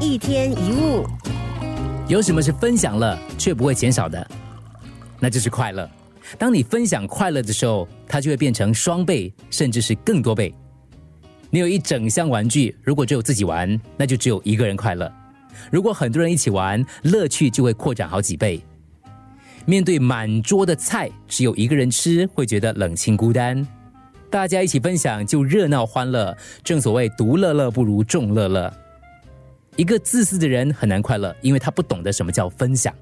一天一物，有什么是分享了却不会减少的？那就是快乐。当你分享快乐的时候，它就会变成双倍，甚至是更多倍。你有一整箱玩具，如果只有自己玩，那就只有一个人快乐；如果很多人一起玩，乐趣就会扩展好几倍。面对满桌的菜，只有一个人吃，会觉得冷清孤单。大家一起分享就热闹欢乐。正所谓独乐乐不如众乐乐。一个自私的人很难快乐，因为他不懂得什么叫分享，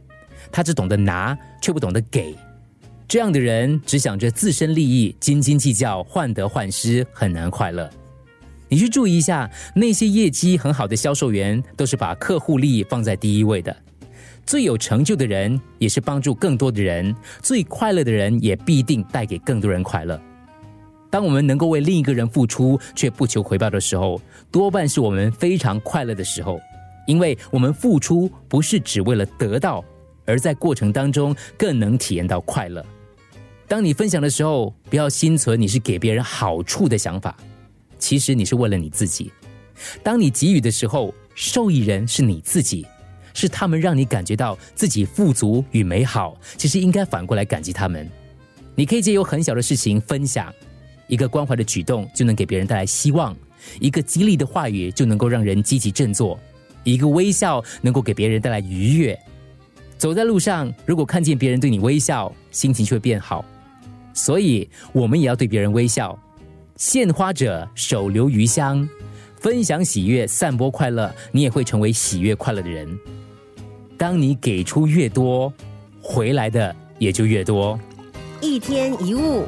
他只懂得拿，却不懂得给。这样的人只想着自身利益，斤斤计较，患得患失，很难快乐。你去注意一下，那些业绩很好的销售员，都是把客户利益放在第一位的。最有成就的人，也是帮助更多的人；最快乐的人，也必定带给更多人快乐。当我们能够为另一个人付出，却不求回报的时候，多半是我们非常快乐的时候，因为我们付出不是只为了得到，而在过程当中更能体验到快乐。当你分享的时候，不要心存你是给别人好处的想法。其实你是为了你自己。当你给予的时候，受益人是你自己，是他们让你感觉到自己富足与美好。其实应该反过来感激他们。你可以借由很小的事情分享，一个关怀的举动就能给别人带来希望，一个激励的话语就能够让人积极振作，一个微笑能够给别人带来愉悦。走在路上，如果看见别人对你微笑，心情就会变好。所以，我们也要对别人微笑。献花者手留余香，分享喜悦，散播快乐，你也会成为喜悦快乐的人。当你给出越多，回来的也就越多。一天一物。